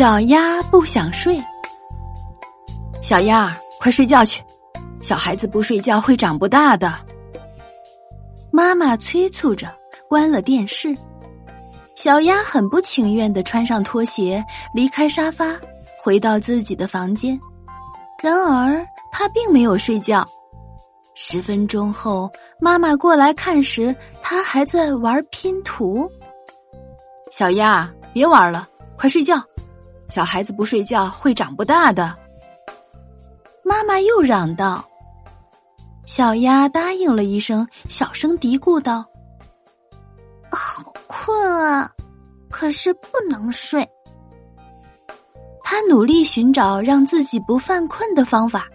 小鸭不想睡。小鸭，快睡觉去！小孩子不睡觉会长不大的。妈妈催促着，关了电视。小鸭很不情愿的穿上拖鞋，离开沙发，回到自己的房间。然而，他并没有睡觉。十分钟后，妈妈过来看时，他还在玩拼图。小鸭，别玩了，快睡觉！小孩子不睡觉会长不大的。妈妈又嚷道：“小鸭答应了一声，小声嘀咕道：‘好困啊，可是不能睡。’他努力寻找让自己不犯困的方法，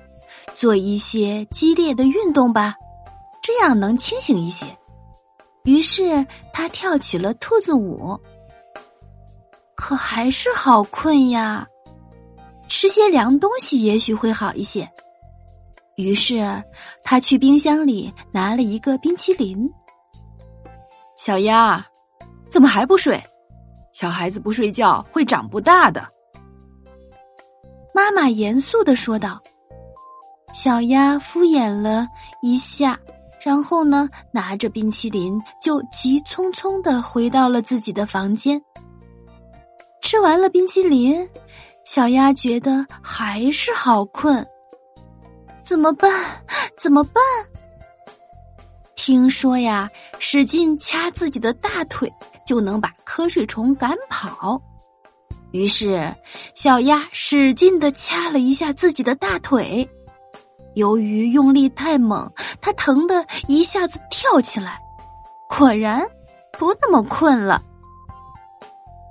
做一些激烈的运动吧，这样能清醒一些。于是他跳起了兔子舞。”可还是好困呀，吃些凉东西也许会好一些。于是他去冰箱里拿了一个冰淇淋。小鸭，怎么还不睡？小孩子不睡觉会长不大的。妈妈严肃的说道。小鸭敷衍了一下，然后呢，拿着冰淇淋就急匆匆的回到了自己的房间。吃完了冰淇淋，小鸭觉得还是好困，怎么办？怎么办？听说呀，使劲掐自己的大腿就能把瞌睡虫赶跑。于是，小鸭使劲的掐了一下自己的大腿，由于用力太猛，它疼得一下子跳起来，果然不那么困了。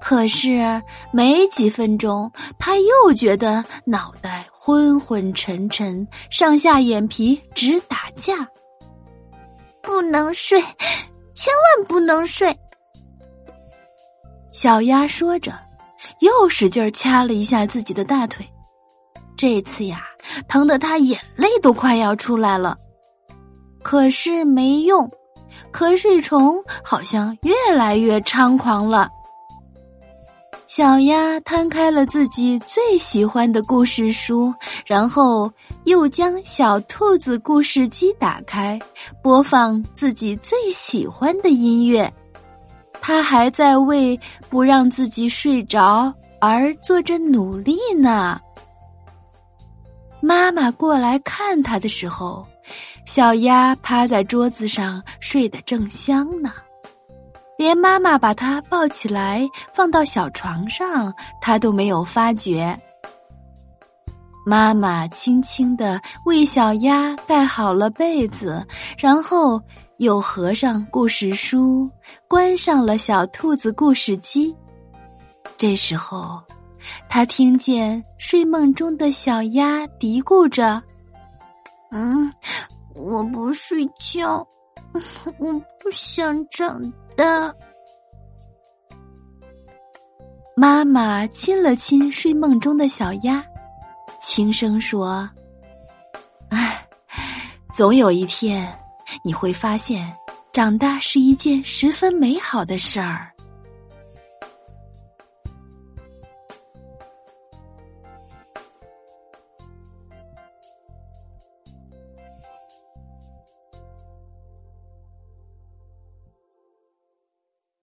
可是没几分钟，他又觉得脑袋昏昏沉沉，上下眼皮直打架。不能睡，千万不能睡！小鸭说着，又使劲掐了一下自己的大腿。这次呀，疼得他眼泪都快要出来了。可是没用，瞌睡虫好像越来越猖狂了。小鸭摊开了自己最喜欢的故事书，然后又将小兔子故事机打开，播放自己最喜欢的音乐。他还在为不让自己睡着而做着努力呢。妈妈过来看他的时候，小鸭趴在桌子上睡得正香呢。连妈妈把它抱起来放到小床上，他都没有发觉。妈妈轻轻的为小鸭盖好了被子，然后又合上故事书，关上了小兔子故事机。这时候，他听见睡梦中的小鸭嘀咕着：“嗯，我不睡觉，我不想长。”的妈妈亲了亲睡梦中的小鸭，轻声说：“哎，总有一天你会发现，长大是一件十分美好的事儿。”